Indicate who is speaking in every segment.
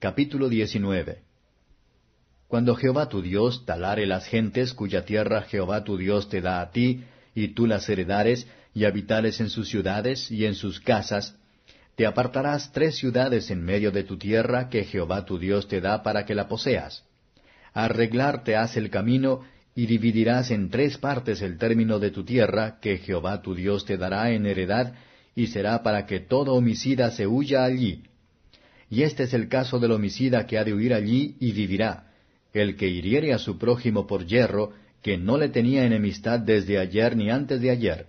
Speaker 1: Capítulo 19 Cuando Jehová tu Dios talare las gentes cuya tierra Jehová tu Dios te da a ti, y tú las heredares, y habitares en sus ciudades y en sus casas, te apartarás tres ciudades en medio de tu tierra que Jehová tu Dios te da para que la poseas. Arreglarte has el camino, y dividirás en tres partes el término de tu tierra que Jehová tu Dios te dará en heredad, y será para que todo homicida se huya allí. Y este es el caso del homicida que ha de huir allí y vivirá, el que hiriere a su prójimo por hierro, que no le tenía enemistad desde ayer ni antes de ayer.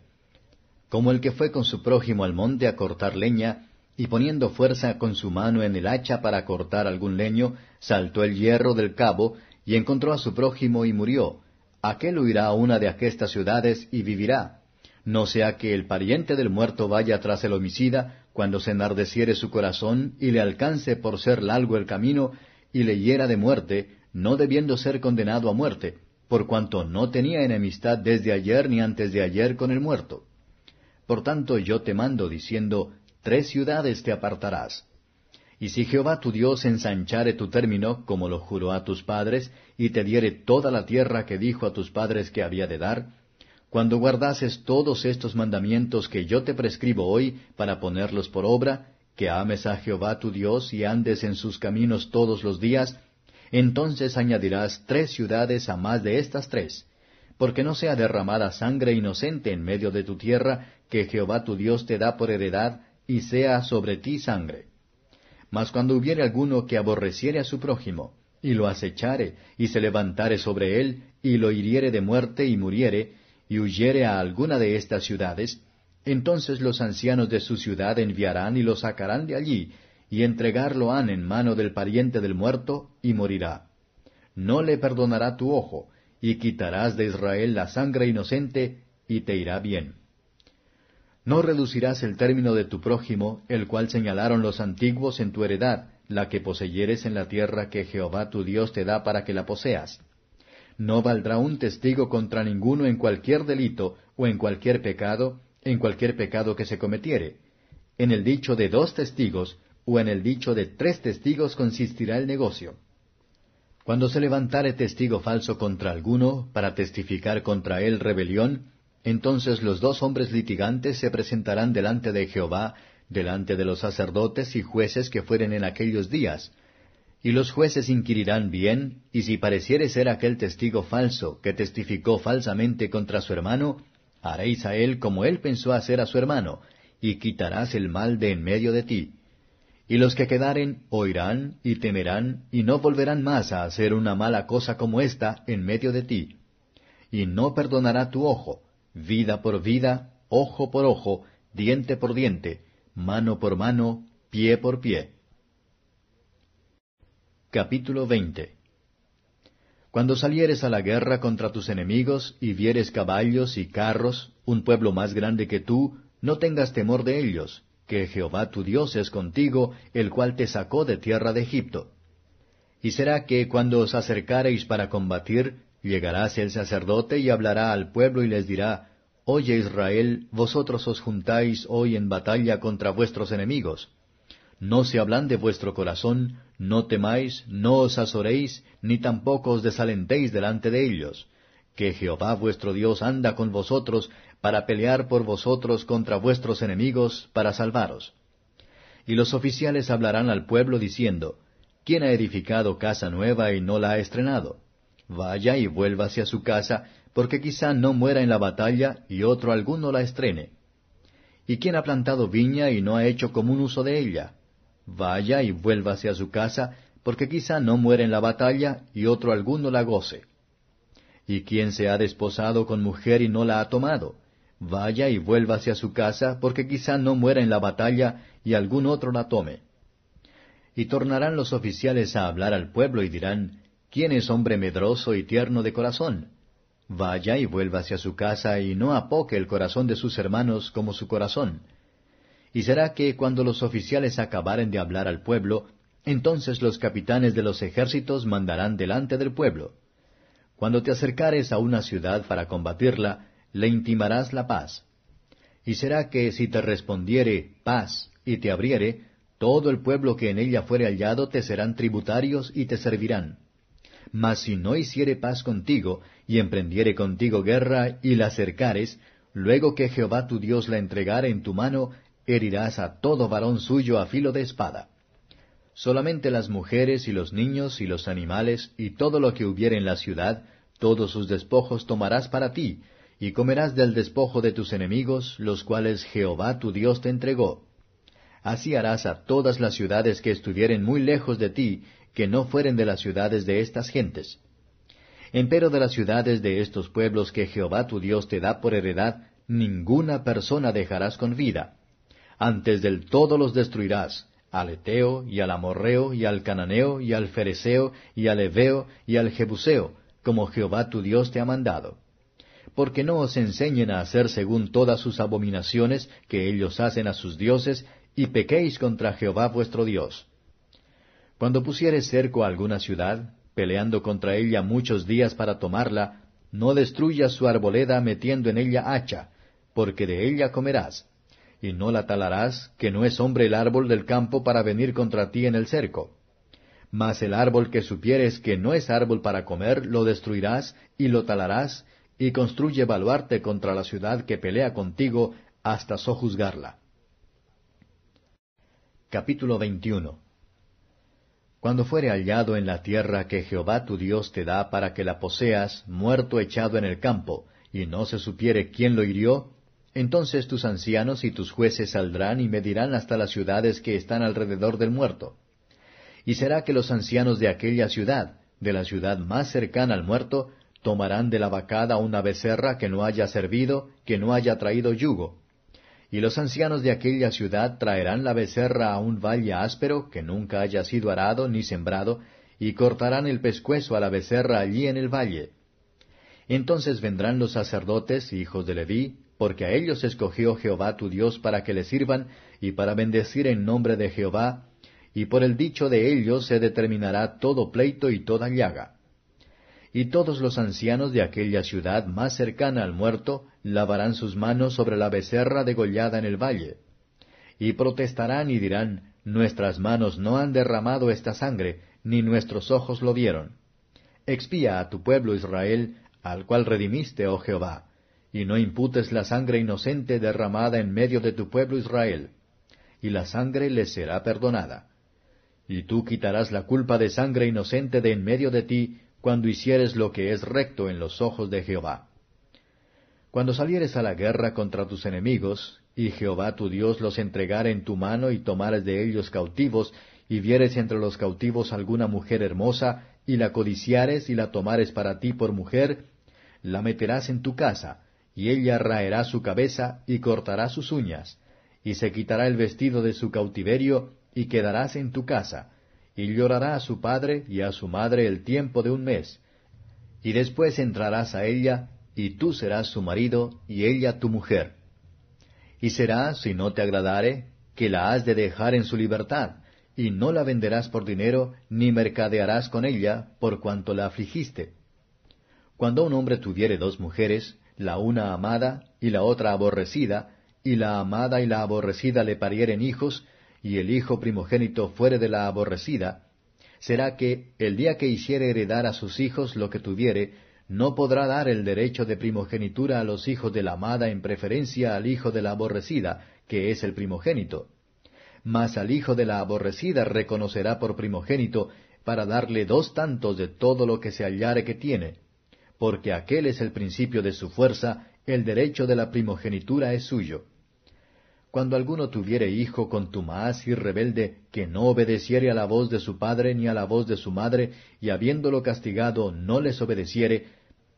Speaker 1: Como el que fue con su prójimo al monte a cortar leña, y poniendo fuerza con su mano en el hacha para cortar algún leño, saltó el hierro del cabo, y encontró a su prójimo y murió. Aquel huirá a una de aquestas ciudades y vivirá. No sea que el pariente del muerto vaya tras el homicida, cuando se enardeciere su corazón, y le alcance por ser largo el camino, y le hiera de muerte, no debiendo ser condenado a muerte, por cuanto no tenía enemistad desde ayer ni antes de ayer con el muerto. Por tanto yo te mando diciendo, tres ciudades te apartarás. Y si Jehová tu Dios ensanchare tu término, como lo juró a tus padres, y te diere toda la tierra que dijo a tus padres que había de dar, cuando guardases todos estos mandamientos que yo te prescribo hoy para ponerlos por obra, que ames a Jehová tu Dios y andes en sus caminos todos los días, entonces añadirás tres ciudades a más de estas tres, porque no sea derramada sangre inocente en medio de tu tierra que Jehová tu Dios te da por heredad, y sea sobre ti sangre. Mas cuando hubiere alguno que aborreciere a su prójimo, y lo acechare, y se levantare sobre él, y lo hiriere de muerte y muriere, y huyere a alguna de estas ciudades, entonces los ancianos de su ciudad enviarán y lo sacarán de allí, y entregarlo han en mano del pariente del muerto, y morirá. No le perdonará tu ojo, y quitarás de Israel la sangre inocente, y te irá bien. No reducirás el término de tu prójimo, el cual señalaron los antiguos en tu heredad, la que poseyeres en la tierra que Jehová tu Dios te da para que la poseas. No valdrá un testigo contra ninguno en cualquier delito o en cualquier pecado, en cualquier pecado que se cometiere. En el dicho de dos testigos o en el dicho de tres testigos consistirá el negocio. Cuando se levantare testigo falso contra alguno para testificar contra él rebelión, entonces los dos hombres litigantes se presentarán delante de Jehová, delante de los sacerdotes y jueces que fueren en aquellos días. Y los jueces inquirirán bien, y si pareciere ser aquel testigo falso que testificó falsamente contra su hermano, haréis a él como él pensó hacer a su hermano, y quitarás el mal de en medio de ti. Y los que quedaren oirán y temerán, y no volverán más a hacer una mala cosa como esta en medio de ti. Y no perdonará tu ojo, vida por vida, ojo por ojo, diente por diente, mano por mano, pie por pie. Capítulo 20 Cuando salieres a la guerra contra tus enemigos y vieres caballos y carros, un pueblo más grande que tú, no tengas temor de ellos, que Jehová tu Dios es contigo, el cual te sacó de tierra de Egipto. Y será que cuando os acercareis para combatir, Llegarás el sacerdote y hablará al pueblo y les dirá, Oye Israel, vosotros os juntáis hoy en batalla contra vuestros enemigos. No se hablan de vuestro corazón, no temáis, no os azoréis, ni tampoco os desalentéis delante de ellos, que Jehová vuestro Dios anda con vosotros para pelear por vosotros contra vuestros enemigos, para salvaros. Y los oficiales hablarán al pueblo diciendo, ¿quién ha edificado casa nueva y no la ha estrenado? vaya y vuelva hacia su casa, porque quizá no muera en la batalla y otro alguno la estrene. ¿Y quién ha plantado viña y no ha hecho común uso de ella? Vaya y vuelva hacia su casa, porque quizá no muera en la batalla y otro alguno la goce. ¿Y quién se ha desposado con mujer y no la ha tomado? Vaya y vuelva hacia su casa, porque quizá no muera en la batalla y algún otro la tome. Y tornarán los oficiales a hablar al pueblo y dirán, ¿Quién es hombre medroso y tierno de corazón? Vaya y vuelva hacia su casa y no apoque el corazón de sus hermanos como su corazón. Y será que cuando los oficiales acabaren de hablar al pueblo, entonces los capitanes de los ejércitos mandarán delante del pueblo. Cuando te acercares a una ciudad para combatirla, le intimarás la paz. Y será que si te respondiere paz y te abriere, todo el pueblo que en ella fuere hallado te serán tributarios y te servirán. Mas si no hiciere paz contigo, y emprendiere contigo guerra, y la cercares, luego que Jehová tu Dios la entregare en tu mano, herirás a todo varón suyo a filo de espada. Solamente las mujeres y los niños y los animales y todo lo que hubiere en la ciudad, todos sus despojos tomarás para ti, y comerás del despojo de tus enemigos, los cuales Jehová tu Dios te entregó. Así harás a todas las ciudades que estuvieren muy lejos de ti, que no fueren de las ciudades de estas gentes. Empero de las ciudades de estos pueblos que Jehová tu Dios te da por heredad, ninguna persona dejarás con vida. Antes del todo los destruirás, al Eteo, y al Amorreo, y al Cananeo, y al Fereceo, y al Eveo, y al Jebuseo, como Jehová tu Dios te ha mandado. Porque no os enseñen a hacer según todas sus abominaciones que ellos hacen a sus dioses, y pequéis contra Jehová vuestro Dios. Cuando pusieres cerco a alguna ciudad, peleando contra ella muchos días para tomarla, no destruyas su arboleda metiendo en ella hacha, porque de ella comerás, y no la talarás, que no es hombre el árbol del campo para venir contra ti en el cerco. Mas el árbol que supieres que no es árbol para comer, lo destruirás y lo talarás, y construye baluarte contra la ciudad que pelea contigo hasta sojuzgarla. Capítulo 21 Cuando fuere hallado en la tierra que Jehová tu Dios te da para que la poseas, muerto echado en el campo, y no se supiere quién lo hirió, entonces tus ancianos y tus jueces saldrán y medirán hasta las ciudades que están alrededor del muerto. Y será que los ancianos de aquella ciudad, de la ciudad más cercana al muerto, tomarán de la vacada una becerra que no haya servido, que no haya traído yugo, y los ancianos de aquella ciudad traerán la becerra a un valle áspero que nunca haya sido arado ni sembrado, y cortarán el pescuezo a la becerra allí en el valle. Entonces vendrán los sacerdotes, hijos de Leví, porque a ellos escogió Jehová tu Dios para que le sirvan y para bendecir en nombre de Jehová, y por el dicho de ellos se determinará todo pleito y toda llaga y todos los ancianos de aquella ciudad más cercana al muerto lavarán sus manos sobre la becerra degollada en el valle. Y protestarán y dirán, Nuestras manos no han derramado esta sangre, ni nuestros ojos lo vieron. Expía a tu pueblo Israel, al cual redimiste, oh Jehová, y no imputes la sangre inocente derramada en medio de tu pueblo Israel, y la sangre les será perdonada. Y tú quitarás la culpa de sangre inocente de en medio de ti, cuando hicieres lo que es recto en los ojos de Jehová. Cuando salieres a la guerra contra tus enemigos, y Jehová tu Dios los entregare en tu mano y tomares de ellos cautivos, y vieres entre los cautivos alguna mujer hermosa, y la codiciares y la tomares para ti por mujer, la meterás en tu casa, y ella raerá su cabeza y cortará sus uñas, y se quitará el vestido de su cautiverio, y quedarás en tu casa, y llorará a su padre y a su madre el tiempo de un mes, y después entrarás a ella, y tú serás su marido, y ella tu mujer. Y será, si no te agradare, que la has de dejar en su libertad, y no la venderás por dinero, ni mercadearás con ella, por cuanto la afligiste. Cuando un hombre tuviere dos mujeres, la una amada y la otra aborrecida, y la amada y la aborrecida le parieren hijos, y el hijo primogénito fuere de la aborrecida, será que el día que hiciere heredar a sus hijos lo que tuviere, no podrá dar el derecho de primogenitura a los hijos de la amada en preferencia al hijo de la aborrecida, que es el primogénito. Mas al hijo de la aborrecida reconocerá por primogénito, para darle dos tantos de todo lo que se hallare que tiene, porque aquel es el principio de su fuerza, el derecho de la primogenitura es suyo. Cuando alguno tuviere hijo contumaz y rebelde, que no obedeciere a la voz de su padre ni a la voz de su madre, y habiéndolo castigado no les obedeciere,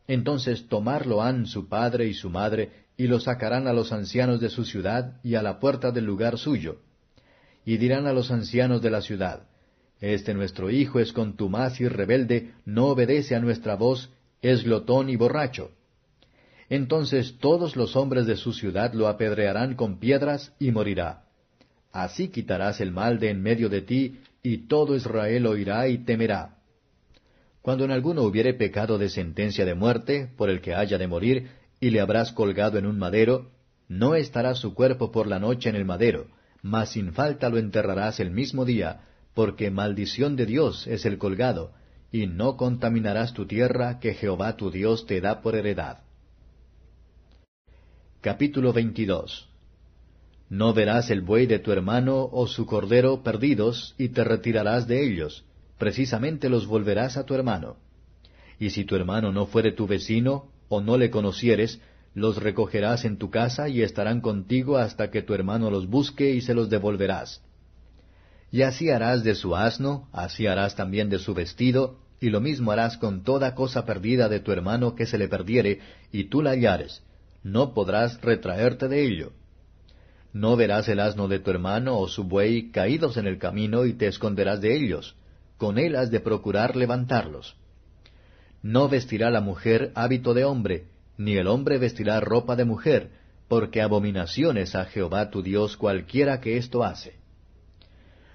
Speaker 1: entonces tomarlo han su padre y su madre, y lo sacarán a los ancianos de su ciudad y a la puerta del lugar suyo. Y dirán a los ancianos de la ciudad, Este nuestro hijo es contumaz y rebelde, no obedece a nuestra voz, es glotón y borracho entonces todos los hombres de su ciudad lo apedrearán con piedras y morirá. Así quitarás el mal de en medio de ti, y todo Israel oirá y temerá. Cuando en alguno hubiere pecado de sentencia de muerte, por el que haya de morir, y le habrás colgado en un madero, no estará su cuerpo por la noche en el madero, mas sin falta lo enterrarás el mismo día, porque maldición de Dios es el colgado, y no contaminarás tu tierra que Jehová tu Dios te da por heredad. Capítulo 22 No verás el buey de tu hermano o su cordero perdidos, y te retirarás de ellos, precisamente los volverás a tu hermano. Y si tu hermano no fuere tu vecino, o no le conocieres, los recogerás en tu casa y estarán contigo hasta que tu hermano los busque y se los devolverás. Y así harás de su asno, así harás también de su vestido, y lo mismo harás con toda cosa perdida de tu hermano que se le perdiere, y tú la hallares, no podrás retraerte de ello. No verás el asno de tu hermano o su buey caídos en el camino y te esconderás de ellos, con él has de procurar levantarlos. No vestirá la mujer hábito de hombre, ni el hombre vestirá ropa de mujer, porque abominación es a Jehová tu Dios cualquiera que esto hace.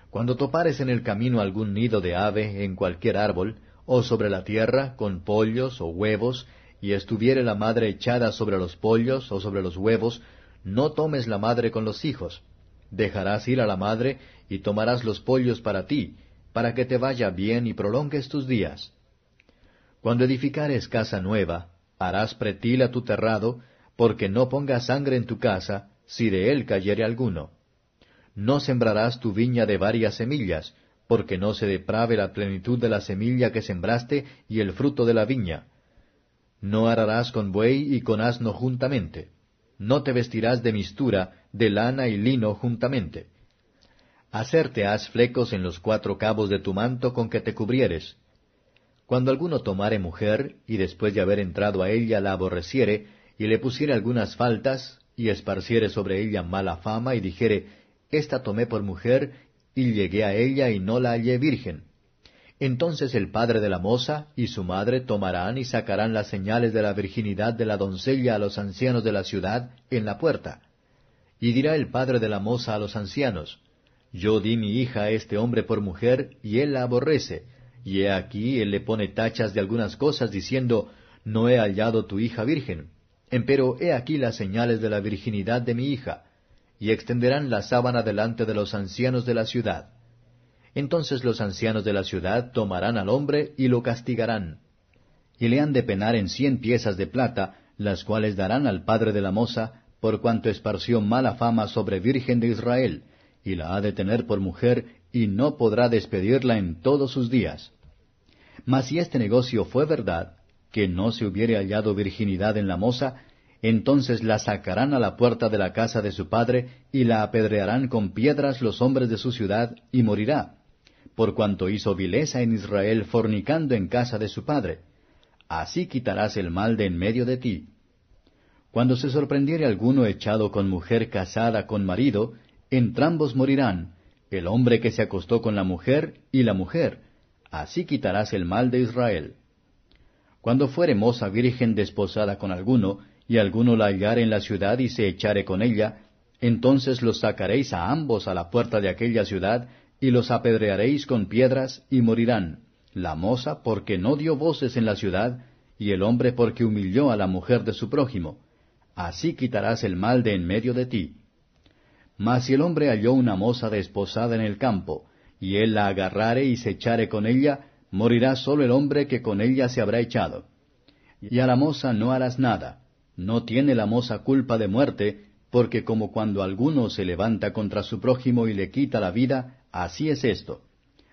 Speaker 1: Cuando topares en el camino algún nido de ave en cualquier árbol, o sobre la tierra, con pollos o huevos, y estuviere la madre echada sobre los pollos o sobre los huevos, no tomes la madre con los hijos. Dejarás ir a la madre y tomarás los pollos para ti, para que te vaya bien y prolongues tus días. Cuando edificares casa nueva, harás pretil a tu terrado, porque no pongas sangre en tu casa, si de él cayere alguno. No sembrarás tu viña de varias semillas, porque no se deprave la plenitud de la semilla que sembraste y el fruto de la viña. No ararás con buey y con asno juntamente. No te vestirás de mistura, de lana y lino juntamente. Hacerte has flecos en los cuatro cabos de tu manto con que te cubrieres, cuando alguno tomare mujer, y después de haber entrado a ella la aborreciere, y le pusiere algunas faltas, y esparciere sobre ella mala fama, y dijere, Esta tomé por mujer, y llegué a ella y no la hallé virgen. Entonces el padre de la moza y su madre tomarán y sacarán las señales de la virginidad de la doncella a los ancianos de la ciudad en la puerta. Y dirá el padre de la moza a los ancianos, Yo di mi hija a este hombre por mujer, y él la aborrece, y he aquí él le pone tachas de algunas cosas, diciendo, No he hallado tu hija virgen. Empero he aquí las señales de la virginidad de mi hija, y extenderán la sábana delante de los ancianos de la ciudad. Entonces los ancianos de la ciudad tomarán al hombre y lo castigarán. Y le han de penar en cien piezas de plata, las cuales darán al padre de la moza, por cuanto esparció mala fama sobre Virgen de Israel, y la ha de tener por mujer, y no podrá despedirla en todos sus días. Mas si este negocio fue verdad, que no se hubiere hallado virginidad en la moza, entonces la sacarán a la puerta de la casa de su padre, y la apedrearán con piedras los hombres de su ciudad, y morirá, por cuanto hizo vileza en Israel fornicando en casa de su padre. Así quitarás el mal de en medio de ti. Cuando se sorprendiere alguno echado con mujer casada con marido, entrambos morirán, el hombre que se acostó con la mujer y la mujer, así quitarás el mal de Israel. Cuando fuere moza virgen desposada con alguno, y alguno la hallare en la ciudad y se echare con ella, entonces los sacaréis a ambos a la puerta de aquella ciudad, y los apedrearéis con piedras, y morirán, la moza porque no dio voces en la ciudad, y el hombre porque humilló a la mujer de su prójimo. Así quitarás el mal de en medio de ti. Mas si el hombre halló una moza desposada en el campo, y él la agarrare y se echare con ella, morirá solo el hombre que con ella se habrá echado. Y a la moza no harás nada, no tiene la moza culpa de muerte, porque como cuando alguno se levanta contra su prójimo y le quita la vida, así es esto.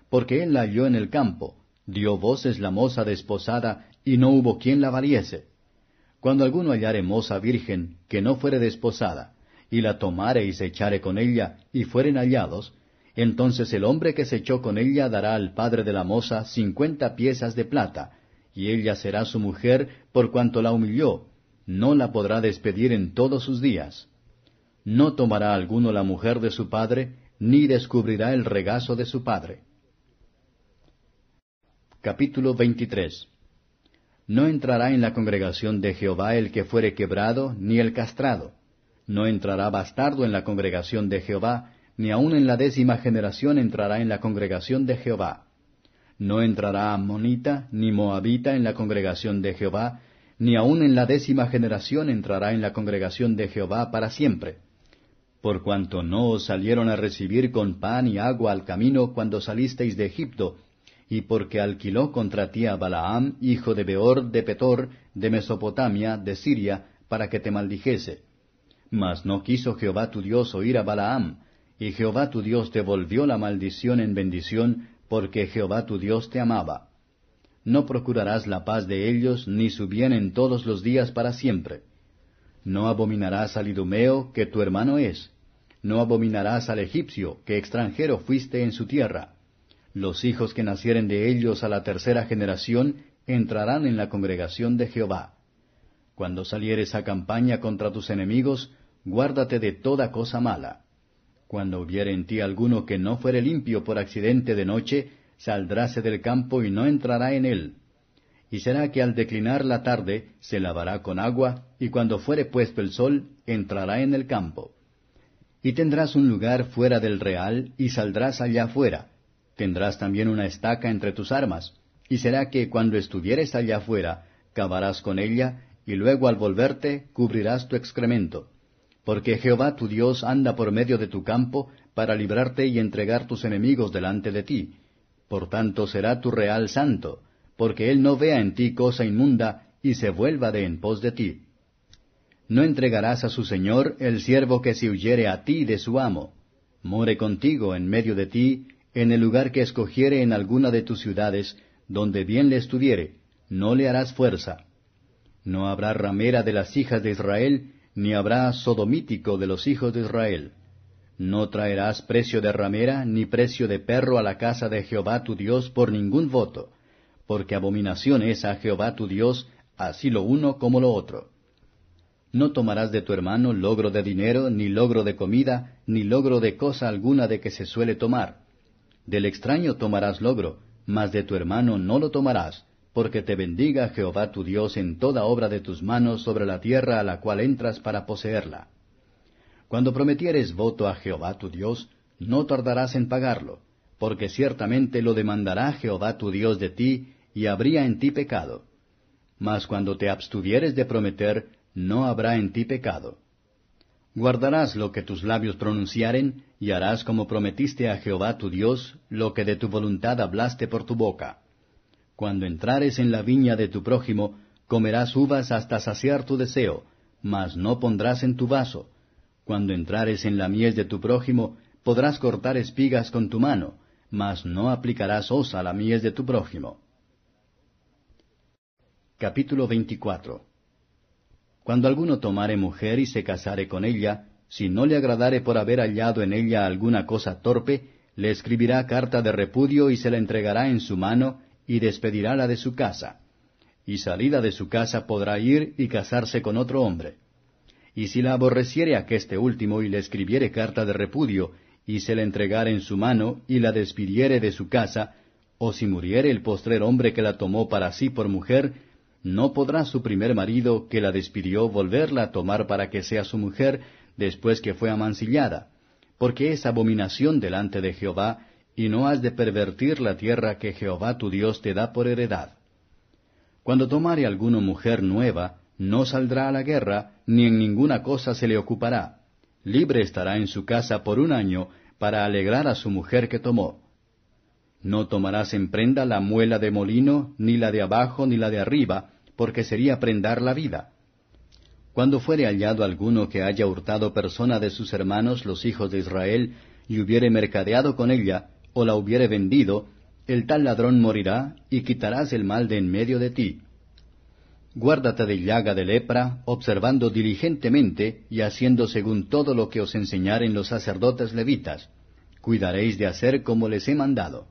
Speaker 1: Porque él la halló en el campo, dio voces la moza desposada, y no hubo quien la valiese. Cuando alguno hallare moza virgen, que no fuere desposada, y la tomare y se echare con ella, y fueren hallados, entonces el hombre que se echó con ella dará al padre de la moza cincuenta piezas de plata, y ella será su mujer por cuanto la humilló, no la podrá despedir en todos sus días. No tomará alguno la mujer de su padre, ni descubrirá el regazo de su padre. Capítulo 23 No entrará en la congregación de Jehová el que fuere quebrado, ni el castrado. No entrará bastardo en la congregación de Jehová, ni aun en la décima generación entrará en la congregación de Jehová. No entrará amonita ni moabita en la congregación de Jehová, ni aun en la décima generación entrará en la congregación de Jehová para siempre. por cuanto no os salieron a recibir con pan y agua al camino cuando salisteis de Egipto, y porque alquiló contra ti a Balaam, hijo de Beor de Petor, de Mesopotamia, de Siria, para que te maldijese. Mas no quiso Jehová tu Dios oír a Balaam, y Jehová tu Dios te volvió la maldición en bendición, porque Jehová tu Dios te amaba. No procurarás la paz de ellos, ni su bien en todos los días para siempre. No abominarás al idumeo, que tu hermano es, no abominarás al egipcio, que extranjero fuiste en su tierra. Los hijos que nacieren de ellos a la tercera generación entrarán en la congregación de Jehová. Cuando salieres a campaña contra tus enemigos, guárdate de toda cosa mala. Cuando hubiere en ti alguno que no fuere limpio por accidente de noche, saldráse del campo y no entrará en él. Y será que al declinar la tarde se lavará con agua, y cuando fuere puesto el sol, entrará en el campo. Y tendrás un lugar fuera del real, y saldrás allá afuera. Tendrás también una estaca entre tus armas, y será que cuando estuvieres allá afuera, cavarás con ella, y luego al volverte cubrirás tu excremento. Porque Jehová tu Dios anda por medio de tu campo, para librarte y entregar tus enemigos delante de ti. Por tanto será tu real santo, porque él no vea en ti cosa inmunda, y se vuelva de en pos de ti. No entregarás a su señor el siervo que se huyere a ti de su amo. More contigo en medio de ti, en el lugar que escogiere en alguna de tus ciudades, donde bien le estuviere, no le harás fuerza. No habrá ramera de las hijas de Israel, ni habrá sodomítico de los hijos de Israel. No traerás precio de ramera, ni precio de perro a la casa de Jehová tu Dios por ningún voto, porque abominación es a Jehová tu Dios, así lo uno como lo otro. No tomarás de tu hermano logro de dinero, ni logro de comida, ni logro de cosa alguna de que se suele tomar. Del extraño tomarás logro, mas de tu hermano no lo tomarás, porque te bendiga Jehová tu Dios en toda obra de tus manos sobre la tierra a la cual entras para poseerla. Cuando prometieres voto a Jehová tu Dios, no tardarás en pagarlo, porque ciertamente lo demandará Jehová tu Dios de ti, y habría en ti pecado. Mas cuando te abstuvieres de prometer, no habrá en ti pecado. Guardarás lo que tus labios pronunciaren, y harás como prometiste a Jehová tu Dios, lo que de tu voluntad hablaste por tu boca. Cuando entrares en la viña de tu prójimo, comerás uvas hasta saciar tu deseo, mas no pondrás en tu vaso. Cuando entrares en la miel de tu prójimo, podrás cortar espigas con tu mano, mas no aplicarás osa a la miel de tu prójimo. Capítulo 24 cuando alguno tomare mujer y se casare con ella, si no le agradare por haber hallado en ella alguna cosa torpe, le escribirá carta de repudio y se la entregará en su mano, y despedirála de su casa. Y salida de su casa podrá ir y casarse con otro hombre. Y si la aborreciere aqueste último y le escribiere carta de repudio, y se la entregare en su mano, y la despidiere de su casa, o si muriere el postrer hombre que la tomó para sí por mujer, no podrá su primer marido, que la despidió, volverla a tomar para que sea su mujer después que fue amancillada, porque es abominación delante de Jehová, y no has de pervertir la tierra que Jehová tu Dios te da por heredad. Cuando tomare alguno mujer nueva, no saldrá a la guerra, ni en ninguna cosa se le ocupará. Libre estará en su casa por un año, para alegrar a su mujer que tomó. No tomarás en prenda la muela de molino, ni la de abajo, ni la de arriba, porque sería prendar la vida. Cuando fuere hallado alguno que haya hurtado persona de sus hermanos los hijos de Israel, y hubiere mercadeado con ella, o la hubiere vendido, el tal ladrón morirá, y quitarás el mal de en medio de ti. Guárdate de llaga de lepra, observando diligentemente y haciendo según todo lo que os enseñaren los sacerdotes levitas. Cuidaréis de hacer como les he mandado.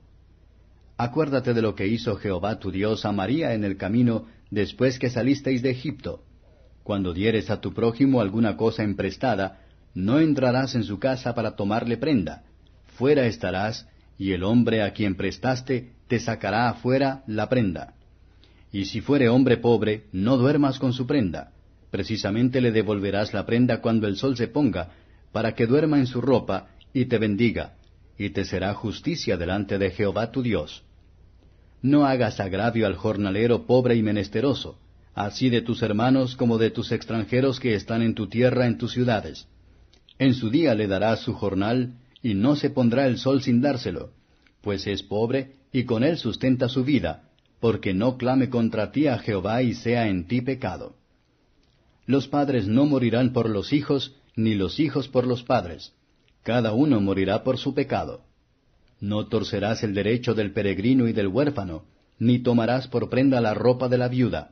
Speaker 1: Acuérdate de lo que hizo Jehová tu Dios a María en el camino después que salisteis de Egipto. Cuando dieres a tu prójimo alguna cosa emprestada, no entrarás en su casa para tomarle prenda. Fuera estarás, y el hombre a quien prestaste te sacará afuera la prenda. Y si fuere hombre pobre, no duermas con su prenda. Precisamente le devolverás la prenda cuando el sol se ponga, para que duerma en su ropa y te bendiga, y te será justicia delante de Jehová tu Dios. No hagas agravio al jornalero pobre y menesteroso, así de tus hermanos como de tus extranjeros que están en tu tierra en tus ciudades. En su día le darás su jornal, y no se pondrá el sol sin dárselo, pues es pobre, y con él sustenta su vida, porque no clame contra ti a Jehová y sea en ti pecado. Los padres no morirán por los hijos, ni los hijos por los padres. Cada uno morirá por su pecado. No torcerás el derecho del peregrino y del huérfano, ni tomarás por prenda la ropa de la viuda.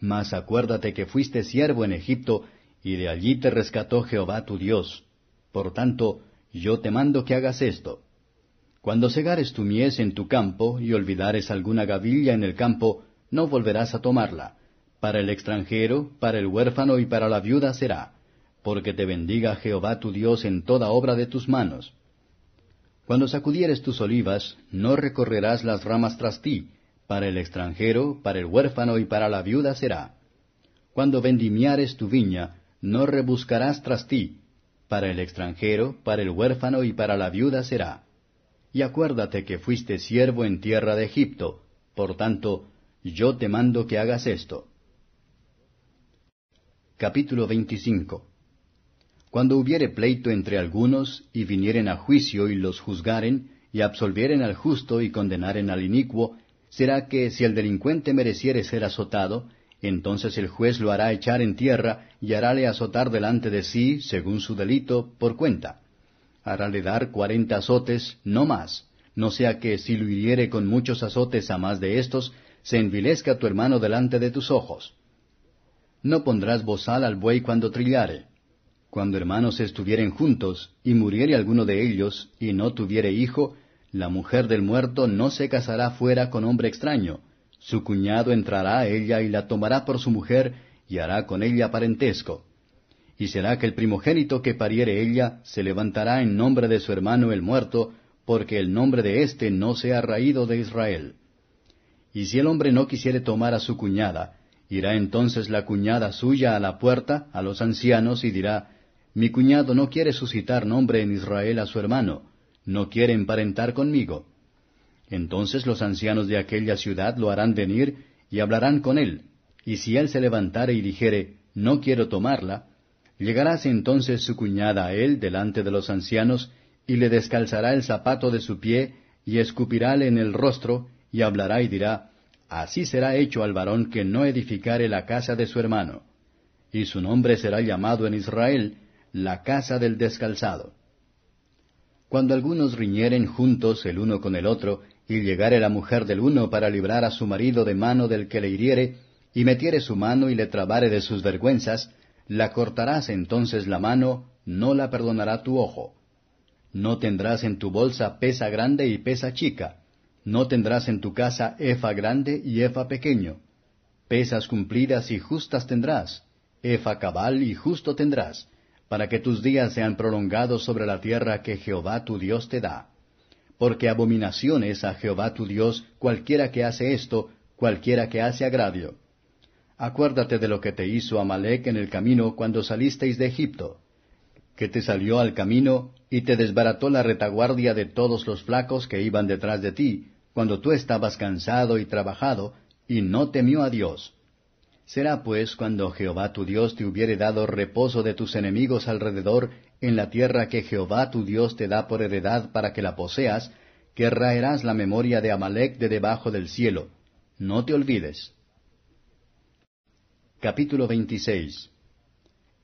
Speaker 1: Mas acuérdate que fuiste siervo en Egipto, y de allí te rescató Jehová tu Dios. Por tanto, yo te mando que hagas esto. Cuando segares tu mies en tu campo, y olvidares alguna gavilla en el campo, no volverás a tomarla. Para el extranjero, para el huérfano y para la viuda será, porque te bendiga Jehová tu Dios en toda obra de tus manos. Cuando sacudieres tus olivas, no recorrerás las ramas tras ti, para el extranjero, para el huérfano y para la viuda será. Cuando vendimiares tu viña, no rebuscarás tras ti, para el extranjero, para el huérfano y para la viuda será. Y acuérdate que fuiste siervo en tierra de Egipto, por tanto, yo te mando que hagas esto. Capítulo 25 Cuando hubiere pleito entre algunos, y vinieren a juicio y los juzgaren, y absolvieren al justo y condenaren al inicuo, será que si el delincuente mereciere ser azotado, entonces el juez lo hará echar en tierra y harále azotar delante de sí, según su delito, por cuenta. Harále dar cuarenta azotes, no más, no sea que si lo hiriere con muchos azotes a más de estos, se envilezca tu hermano delante de tus ojos. No pondrás bozal al buey cuando trillare. Cuando hermanos estuvieren juntos, y muriere alguno de ellos, y no tuviere hijo, la mujer del muerto no se casará fuera con hombre extraño. Su cuñado entrará a ella y la tomará por su mujer y hará con ella parentesco. Y será que el primogénito que pariere ella se levantará en nombre de su hermano el muerto, porque el nombre de éste no se ha raído de Israel. Y si el hombre no quisiere tomar a su cuñada, irá entonces la cuñada suya a la puerta, a los ancianos, y dirá, Mi cuñado no quiere suscitar nombre en Israel a su hermano, no quiere emparentar conmigo. Entonces los ancianos de aquella ciudad lo harán venir y hablarán con él, y si él se levantare y dijere, no quiero tomarla, llegarás entonces su cuñada a él delante de los ancianos, y le descalzará el zapato de su pie, y escupirále en el rostro, y hablará y dirá, Así será hecho al varón que no edificare la casa de su hermano. Y su nombre será llamado en Israel, la casa del descalzado. Cuando algunos riñeren juntos el uno con el otro, y llegare la mujer del uno para librar a su marido de mano del que le hiriere, y metiere su mano y le trabare de sus vergüenzas, la cortarás entonces la mano, no la perdonará tu ojo. No tendrás en tu bolsa pesa grande y pesa chica, no tendrás en tu casa efa grande y efa pequeño. Pesas cumplidas y justas tendrás, efa cabal y justo tendrás, para que tus días sean prolongados sobre la tierra que Jehová tu Dios te da. Porque abominación es a Jehová tu Dios cualquiera que hace esto, cualquiera que hace agravio. Acuérdate de lo que te hizo Amalek en el camino cuando salisteis de Egipto, que te salió al camino y te desbarató la retaguardia de todos los flacos que iban detrás de ti, cuando tú estabas cansado y trabajado, y no temió a Dios. Será pues cuando Jehová tu Dios te hubiere dado reposo de tus enemigos alrededor en la tierra que Jehová tu Dios te da por heredad para que la poseas, que raerás la memoria de Amalek de debajo del cielo. No te olvides. Capítulo 26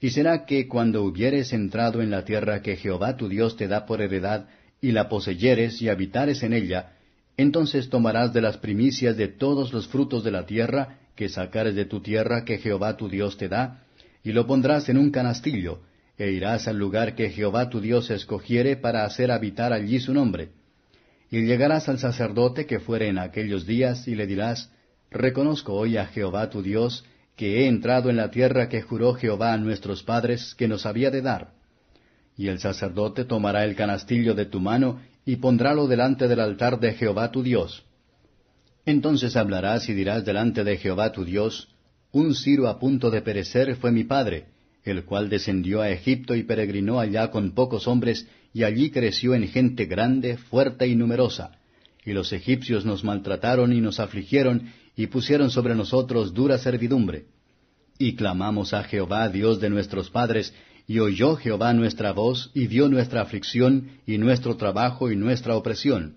Speaker 1: Y será que cuando hubieres entrado en la tierra que Jehová tu Dios te da por heredad, y la poseyeres y habitares en ella, entonces tomarás de las primicias de todos los frutos de la tierra, que sacares de tu tierra que Jehová tu Dios te da, y lo pondrás en un canastillo, e irás al lugar que Jehová tu Dios escogiere para hacer habitar allí su nombre. Y llegarás al sacerdote que fuere en aquellos días, y le dirás, Reconozco hoy a Jehová tu Dios, que he entrado en la tierra que juró Jehová a nuestros padres que nos había de dar. Y el sacerdote tomará el canastillo de tu mano, y pondrálo delante del altar de Jehová tu Dios entonces hablarás y dirás delante de Jehová tu Dios, Un Ciro a punto de perecer fue mi padre, el cual descendió a Egipto y peregrinó allá con pocos hombres, y allí creció en gente grande, fuerte y numerosa. Y los egipcios nos maltrataron y nos afligieron, y pusieron sobre nosotros dura servidumbre. Y clamamos a Jehová, Dios de nuestros padres, y oyó Jehová nuestra voz, y vio nuestra aflicción, y nuestro trabajo, y nuestra opresión.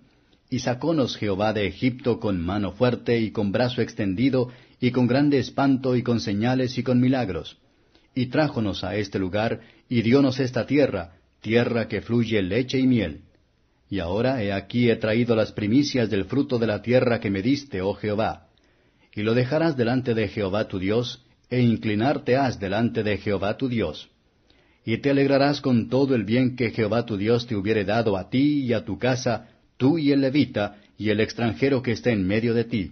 Speaker 1: Y sacónos Jehová de Egipto con mano fuerte, y con brazo extendido, y con grande espanto, y con señales, y con milagros. Y trájonos a este lugar, y diónos esta tierra, tierra que fluye leche y miel. Y ahora he aquí he traído las primicias del fruto de la tierra que me diste, oh Jehová. Y lo dejarás delante de Jehová tu Dios, e inclinarte has delante de Jehová tu Dios y te alegrarás con todo el bien que Jehová tu Dios te hubiere dado a ti y a tu casa, tú y el levita, y el extranjero que está en medio de ti.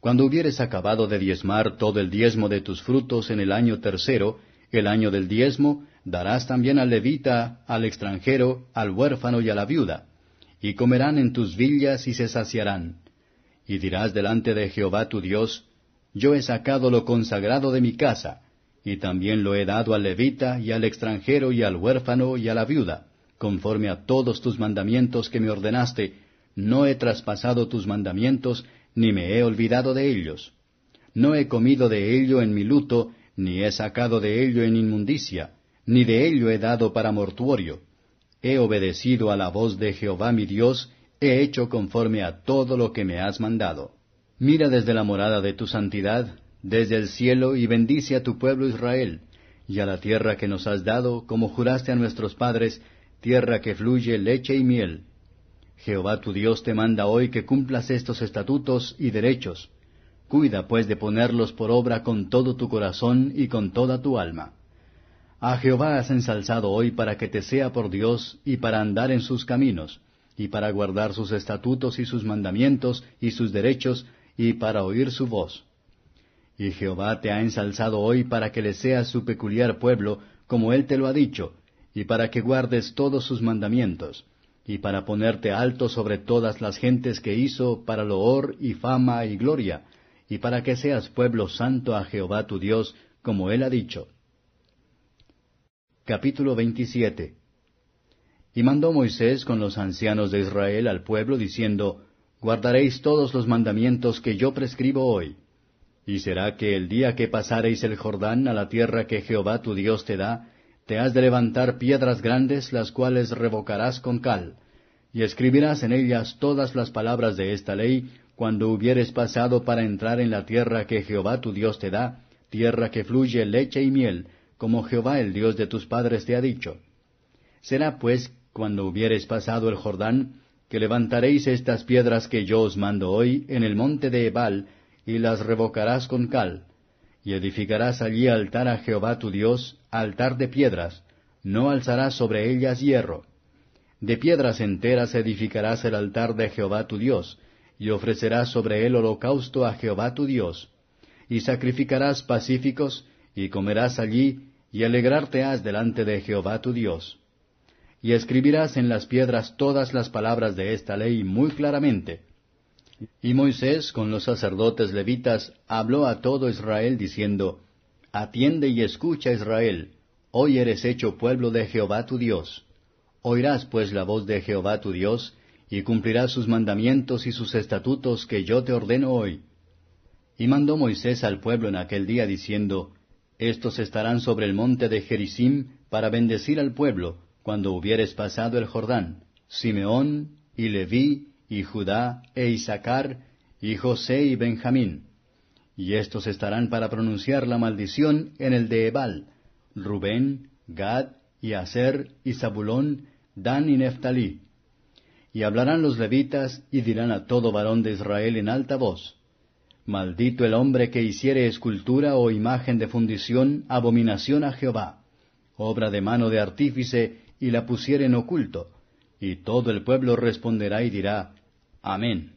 Speaker 1: Cuando hubieres acabado de diezmar todo el diezmo de tus frutos en el año tercero, el año del diezmo, darás también al levita, al extranjero, al huérfano y a la viuda, y comerán en tus villas y se saciarán. Y dirás delante de Jehová tu Dios, Yo he sacado lo consagrado de mi casa, y también lo he dado al levita y al extranjero y al huérfano y a la viuda, conforme a todos tus mandamientos que me ordenaste, no he traspasado tus mandamientos, ni me he olvidado de ellos. No he comido de ello en mi luto, ni he sacado de ello en inmundicia, ni de ello he dado para mortuorio. He obedecido a la voz de Jehová mi Dios, he hecho conforme a todo lo que me has mandado. Mira desde la morada de tu santidad, desde el cielo y bendice a tu pueblo Israel, y a la tierra que nos has dado, como juraste a nuestros padres, tierra que fluye leche y miel. Jehová tu Dios te manda hoy que cumplas estos estatutos y derechos. Cuida pues de ponerlos por obra con todo tu corazón y con toda tu alma. A Jehová has ensalzado hoy para que te sea por Dios y para andar en sus caminos, y para guardar sus estatutos y sus mandamientos y sus derechos, y para oír su voz. Y Jehová te ha ensalzado hoy para que le seas su peculiar pueblo, como él te lo ha dicho, y para que guardes todos sus mandamientos, y para ponerte alto sobre todas las gentes que hizo para loor y fama y gloria, y para que seas pueblo santo a Jehová tu Dios, como él ha dicho. Capítulo 27 Y mandó Moisés con los ancianos de Israel al pueblo, diciendo, Guardaréis todos los mandamientos que yo prescribo hoy y será que el día que pasareis el Jordán a la tierra que Jehová tu Dios te da, te has de levantar piedras grandes, las cuales revocarás con cal, y escribirás en ellas todas las palabras de esta ley, cuando hubieres pasado para entrar en la tierra que Jehová tu Dios te da, tierra que fluye leche y miel, como Jehová el Dios de tus padres te ha dicho. Será pues, cuando hubieres pasado el Jordán, que levantaréis estas piedras que yo os mando hoy en el monte de Ebal, y las revocarás con cal, y edificarás allí altar a Jehová tu Dios, altar de piedras, no alzarás sobre ellas hierro. De piedras enteras edificarás el altar de Jehová tu Dios, y ofrecerás sobre él holocausto a Jehová tu Dios. Y sacrificarás pacíficos, y comerás allí, y alegrarte has delante de Jehová tu Dios. Y escribirás en las piedras todas las palabras de esta ley muy claramente, y Moisés con los sacerdotes levitas habló a todo Israel diciendo, Atiende y escucha Israel, hoy eres hecho pueblo de Jehová tu Dios. Oirás pues la voz de Jehová tu Dios, y cumplirás sus mandamientos y sus estatutos que yo te ordeno hoy. Y mandó Moisés al pueblo en aquel día diciendo, Estos estarán sobre el monte de Gerizim para bendecir al pueblo, cuando hubieres pasado el Jordán, Simeón y Leví y Judá, e Isaacar, y José y Benjamín. Y estos estarán para pronunciar la maldición en el de Ebal, Rubén, Gad, y Aser, y Zabulón, Dan y Neftalí. Y hablarán los levitas, y dirán a todo varón de Israel en alta voz, Maldito el hombre que hiciere escultura o imagen de fundición, abominación a Jehová, obra de mano de artífice, y la pusiere en oculto. Y todo el pueblo responderá y dirá, Amén.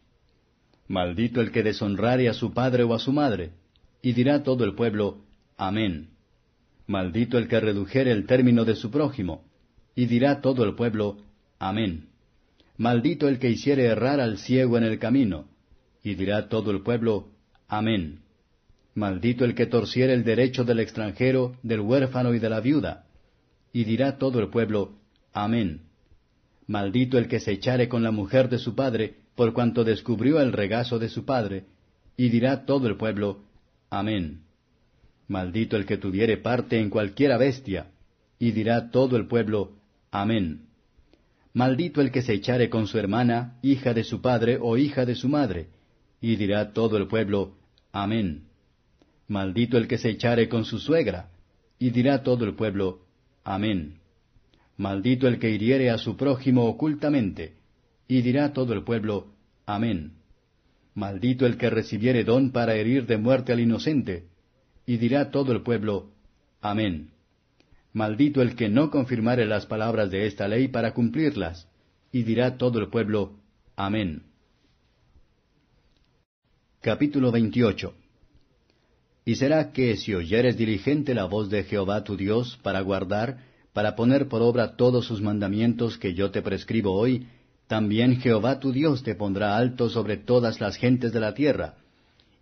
Speaker 1: Maldito el que deshonrare a su padre o a su madre. Y dirá todo el pueblo, Amén. Maldito el que redujere el término de su prójimo. Y dirá todo el pueblo, Amén. Maldito el que hiciere errar al ciego en el camino. Y dirá todo el pueblo, Amén. Maldito el que torciere el derecho del extranjero, del huérfano y de la viuda. Y dirá todo el pueblo, Amén. Maldito el que se echare con la mujer de su padre, por cuanto descubrió el regazo de su padre, y dirá todo el pueblo, Amén. Maldito el que tuviere parte en cualquiera bestia, y dirá todo el pueblo, Amén. Maldito el que se echare con su hermana, hija de su padre o hija de su madre, y dirá todo el pueblo, Amén. Maldito el que se echare con su suegra, y dirá todo el pueblo, Amén. Maldito el que hiriere a su prójimo ocultamente, y dirá todo el pueblo, Amén. Maldito el que recibiere don para herir de muerte al inocente, y dirá todo el pueblo, Amén. Maldito el que no confirmare las palabras de esta ley para cumplirlas, y dirá todo el pueblo, Amén. Capítulo 28 Y será que si oyeres diligente la voz de Jehová tu Dios para guardar, para poner por obra todos sus mandamientos que yo te prescribo hoy, también Jehová tu Dios te pondrá alto sobre todas las gentes de la tierra,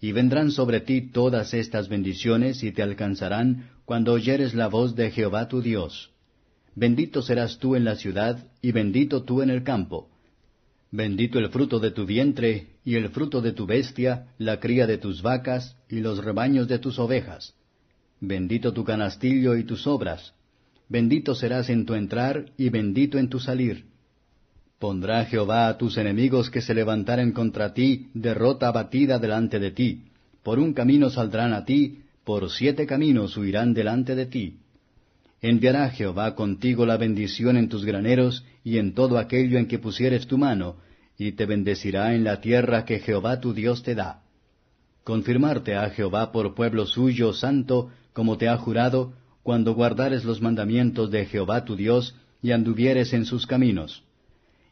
Speaker 1: y vendrán sobre ti todas estas bendiciones y te alcanzarán cuando oyeres la voz de Jehová tu Dios. Bendito serás tú en la ciudad, y bendito tú en el campo. Bendito el fruto de tu vientre, y el fruto de tu bestia, la cría de tus vacas, y los rebaños de tus ovejas. Bendito tu canastillo y tus obras. Bendito serás en tu entrar, y bendito en tu salir. Pondrá Jehová a tus enemigos que se levantaren contra ti, derrota batida delante de ti. Por un camino saldrán a ti, por siete caminos huirán delante de ti. Enviará Jehová contigo la bendición en tus graneros y en todo aquello en que pusieres tu mano, y te bendecirá en la tierra que Jehová tu Dios te da. Confirmarte a Jehová por pueblo suyo santo, como te ha jurado, cuando guardares los mandamientos de Jehová tu Dios y anduvieres en sus caminos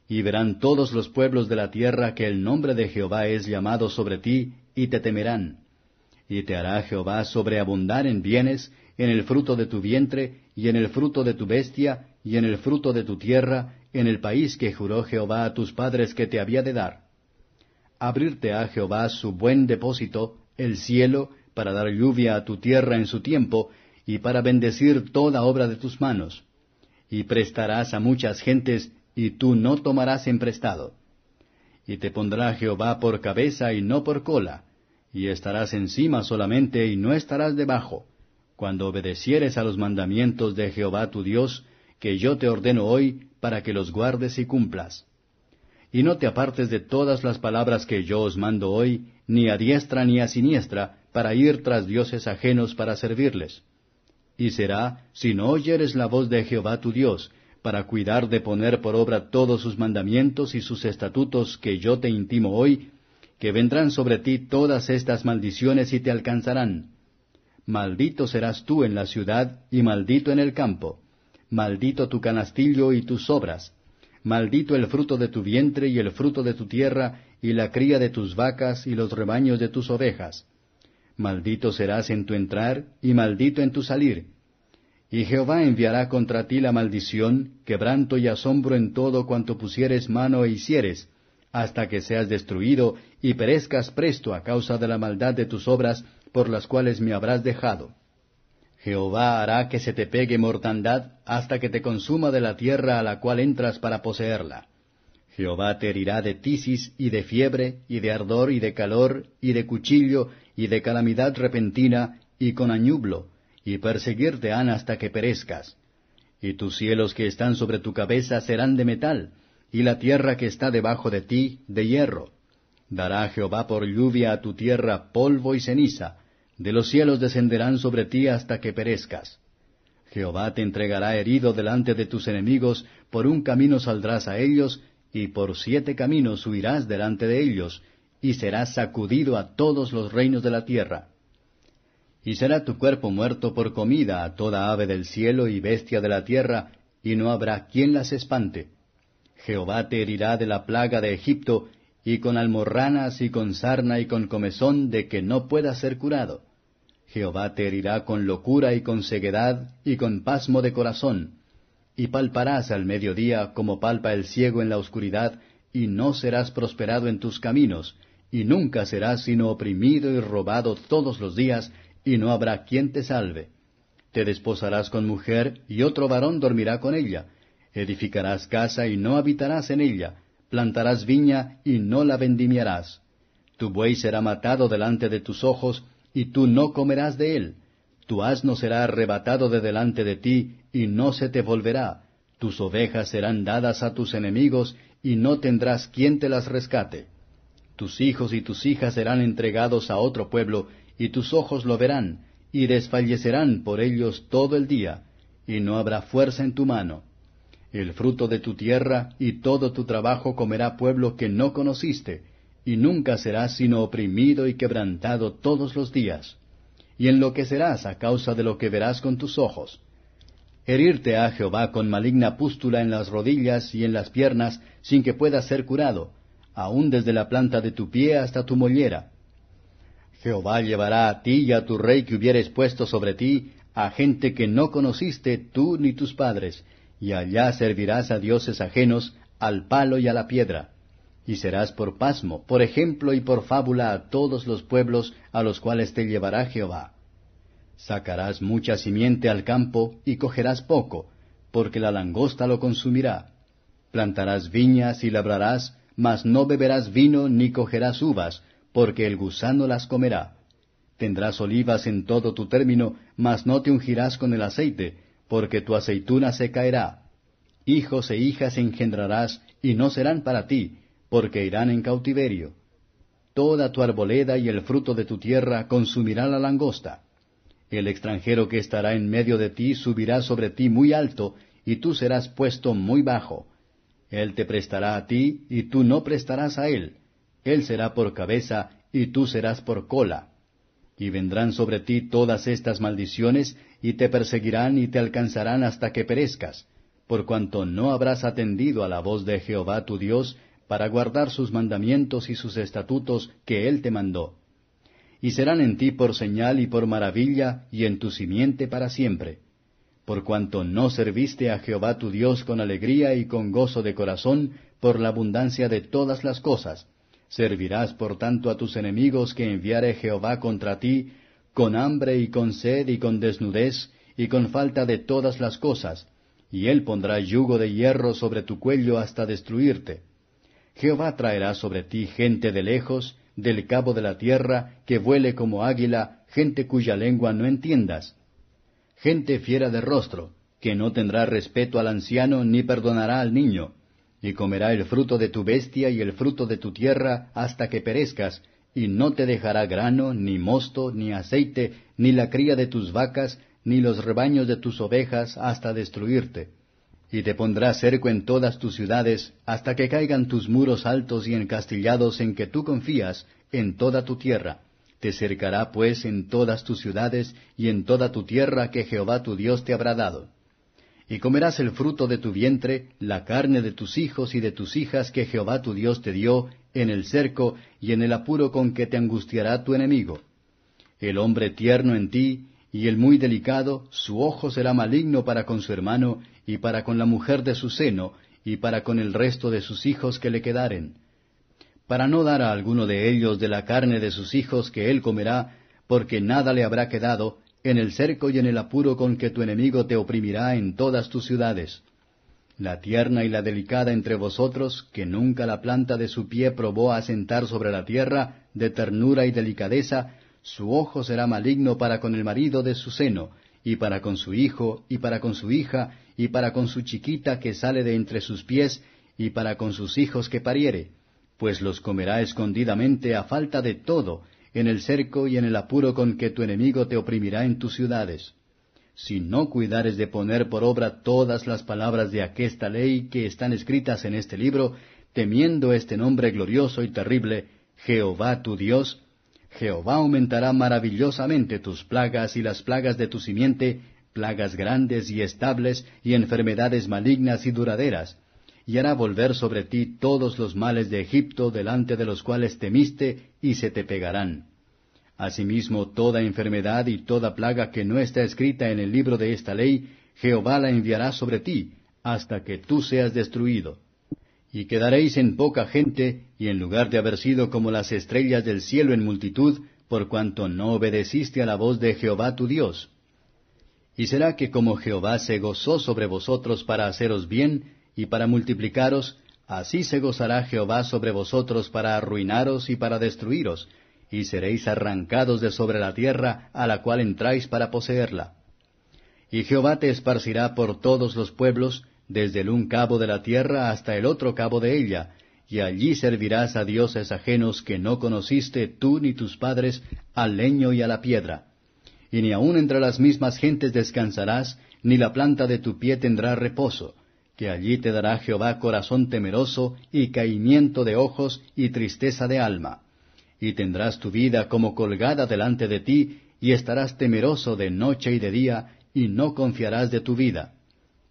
Speaker 1: y verán todos los pueblos de la tierra que el nombre de Jehová es llamado sobre ti, y te temerán. Y te hará Jehová sobreabundar en bienes, en el fruto de tu vientre, y en el fruto de tu bestia, y en el fruto de tu tierra, en el país que juró Jehová a tus padres que te había de dar. Abrirte a Jehová su buen depósito, el cielo, para dar lluvia a tu tierra en su tiempo, y para bendecir toda obra de tus manos. Y prestarás a muchas gentes, y tú no tomarás en prestado. Y te pondrá Jehová por cabeza y no por cola, y estarás encima solamente y no estarás debajo, cuando obedecieres a los mandamientos de Jehová tu Dios, que yo te ordeno hoy, para que los guardes y cumplas. Y no te apartes de todas las palabras que yo os mando hoy, ni a diestra ni a siniestra, para ir tras dioses ajenos para servirles. Y será, si no oyeres la voz de Jehová tu Dios, para cuidar de poner por obra todos sus mandamientos y sus estatutos que yo te intimo hoy, que vendrán sobre ti todas estas maldiciones y te alcanzarán. Maldito serás tú en la ciudad y maldito en el campo. Maldito tu canastillo y tus obras. Maldito el fruto de tu vientre y el fruto de tu tierra y la cría de tus vacas y los rebaños de tus ovejas. Maldito serás en tu entrar y maldito en tu salir y Jehová enviará contra ti la maldición, quebranto y asombro en todo cuanto pusieres mano e hicieres, hasta que seas destruido y perezcas presto a causa de la maldad de tus obras por las cuales me habrás dejado. Jehová hará que se te pegue mortandad hasta que te consuma de la tierra a la cual entras para poseerla. Jehová te herirá de tisis y de fiebre, y de ardor y de calor, y de cuchillo, y de calamidad repentina, y con añublo, y perseguirte han hasta que perezcas. Y tus cielos que están sobre tu cabeza serán de metal, y la tierra que está debajo de ti de hierro. Dará Jehová por lluvia a tu tierra polvo y ceniza, de los cielos descenderán sobre ti hasta que perezcas. Jehová te entregará herido delante de tus enemigos, por un camino saldrás a ellos, y por siete caminos huirás delante de ellos, y serás sacudido a todos los reinos de la tierra y será tu cuerpo muerto por comida a toda ave del cielo y bestia de la tierra, y no habrá quien las espante. Jehová te herirá de la plaga de Egipto, y con almorranas y con sarna y con comezón de que no pueda ser curado. Jehová te herirá con locura y con ceguedad y con pasmo de corazón, y palparás al mediodía como palpa el ciego en la oscuridad, y no serás prosperado en tus caminos, y nunca serás sino oprimido y robado todos los días, y no habrá quien te salve. Te desposarás con mujer, y otro varón dormirá con ella. Edificarás casa, y no habitarás en ella. Plantarás viña, y no la vendimiarás. Tu buey será matado delante de tus ojos, y tú no comerás de él. tu asno será arrebatado de delante de ti, y no se te volverá, tus ovejas serán dadas a tus enemigos, y no tendrás quien te las rescate. Tus hijos y tus hijas serán entregados a otro pueblo, y tus ojos lo verán, y desfallecerán por ellos todo el día, y no habrá fuerza en tu mano. El fruto de tu tierra y todo tu trabajo comerá pueblo que no conociste, y nunca serás sino oprimido y quebrantado todos los días. Y enloquecerás a causa de lo que verás con tus ojos. Herirte a Jehová con maligna pústula en las rodillas y en las piernas, sin que puedas ser curado, aun desde la planta de tu pie hasta tu mollera. Jehová llevará a ti y a tu rey que hubieres puesto sobre ti, a gente que no conociste tú ni tus padres, y allá servirás a dioses ajenos, al palo y a la piedra. Y serás por pasmo, por ejemplo y por fábula a todos los pueblos a los cuales te llevará Jehová. Sacarás mucha simiente al campo y cogerás poco, porque la langosta lo consumirá. Plantarás viñas y labrarás, mas no beberás vino ni cogerás uvas, porque el gusano las comerá. Tendrás olivas en todo tu término, mas no te ungirás con el aceite, porque tu aceituna se caerá. Hijos e hijas engendrarás, y no serán para ti, porque irán en cautiverio. Toda tu arboleda y el fruto de tu tierra consumirá la langosta. El extranjero que estará en medio de ti subirá sobre ti muy alto, y tú serás puesto muy bajo. Él te prestará a ti, y tú no prestarás a él. Él será por cabeza, y tú serás por cola. Y vendrán sobre ti todas estas maldiciones, y te perseguirán y te alcanzarán hasta que perezcas, por cuanto no habrás atendido a la voz de Jehová tu Dios, para guardar sus mandamientos y sus estatutos que Él te mandó. Y serán en ti por señal y por maravilla, y en tu simiente para siempre. Por cuanto no serviste a Jehová tu Dios con alegría y con gozo de corazón, por la abundancia de todas las cosas, servirás por tanto a tus enemigos que enviare Jehová contra ti, con hambre y con sed y con desnudez y con falta de todas las cosas, y él pondrá yugo de hierro sobre tu cuello hasta destruirte. Jehová traerá sobre ti gente de lejos, del cabo de la tierra, que vuele como águila, gente cuya lengua no entiendas. Gente fiera de rostro, que no tendrá respeto al anciano ni perdonará al niño, y comerá el fruto de tu bestia y el fruto de tu tierra hasta que perezcas, y no te dejará grano, ni mosto, ni aceite, ni la cría de tus vacas, ni los rebaños de tus ovejas, hasta destruirte. Y te pondrá cerco en todas tus ciudades, hasta que caigan tus muros altos y encastillados en que tú confías, en toda tu tierra. Te cercará pues en todas tus ciudades y en toda tu tierra que Jehová tu Dios te habrá dado. Y comerás el fruto de tu vientre, la carne de tus hijos y de tus hijas que Jehová tu Dios te dio, en el cerco y en el apuro con que te angustiará tu enemigo. El hombre tierno en ti y el muy delicado, su ojo será maligno para con su hermano y para con la mujer de su seno y para con el resto de sus hijos que le quedaren, para no dar a alguno de ellos de la carne de sus hijos que él comerá, porque nada le habrá quedado, en el cerco y en el apuro con que tu enemigo te oprimirá en todas tus ciudades. La tierna y la delicada entre vosotros, que nunca la planta de su pie probó a sentar sobre la tierra, de ternura y delicadeza, su ojo será maligno para con el marido de su seno, y para con su hijo, y para con su hija, y para con su chiquita que sale de entre sus pies, y para con sus hijos que pariere, pues los comerá escondidamente a falta de todo, en el cerco y en el apuro con que tu enemigo te oprimirá en tus ciudades. Si no cuidares de poner por obra todas las palabras de aquesta ley que están escritas en este libro, temiendo este nombre glorioso y terrible, Jehová tu Dios, Jehová aumentará maravillosamente tus plagas y las plagas de tu simiente, plagas grandes y estables y enfermedades malignas y duraderas, y hará volver sobre ti todos los males de Egipto delante de los cuales temiste, y se te pegarán. Asimismo, toda enfermedad y toda plaga que no está escrita en el libro de esta ley, Jehová la enviará sobre ti, hasta que tú seas destruido. Y quedaréis en poca gente, y en lugar de haber sido como las estrellas del cielo en multitud, por cuanto no obedeciste a la voz de Jehová tu Dios. Y será que como Jehová se gozó sobre vosotros para haceros bien y para multiplicaros, así se gozará Jehová sobre vosotros para arruinaros y para destruiros, y seréis arrancados de sobre la tierra a la cual entráis para poseerla. Y Jehová te esparcirá por todos los pueblos, desde el un cabo de la tierra hasta el otro cabo de ella, y allí servirás a dioses ajenos que no conociste tú ni tus padres, al leño y a la piedra. Y ni aun entre las mismas gentes descansarás, ni la planta de tu pie tendrá reposo, que allí te dará Jehová corazón temeroso, y caimiento de ojos, y tristeza de alma. Y tendrás tu vida como colgada delante de ti, y estarás temeroso de noche y de día, y no confiarás de tu vida.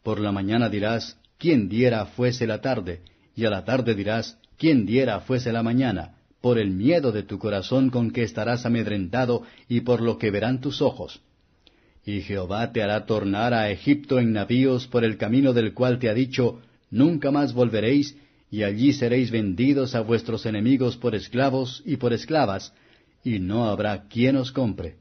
Speaker 1: Por la mañana dirás, ¿quién diera fuese la tarde? Y a la tarde dirás, ¿quién diera fuese la mañana? Por el miedo de tu corazón con que estarás amedrentado y por lo que verán tus ojos. Y Jehová te hará tornar a Egipto en navíos por el camino del cual te ha dicho, Nunca más volveréis, y allí seréis vendidos a vuestros enemigos por esclavos y por esclavas, y no habrá quien os compre.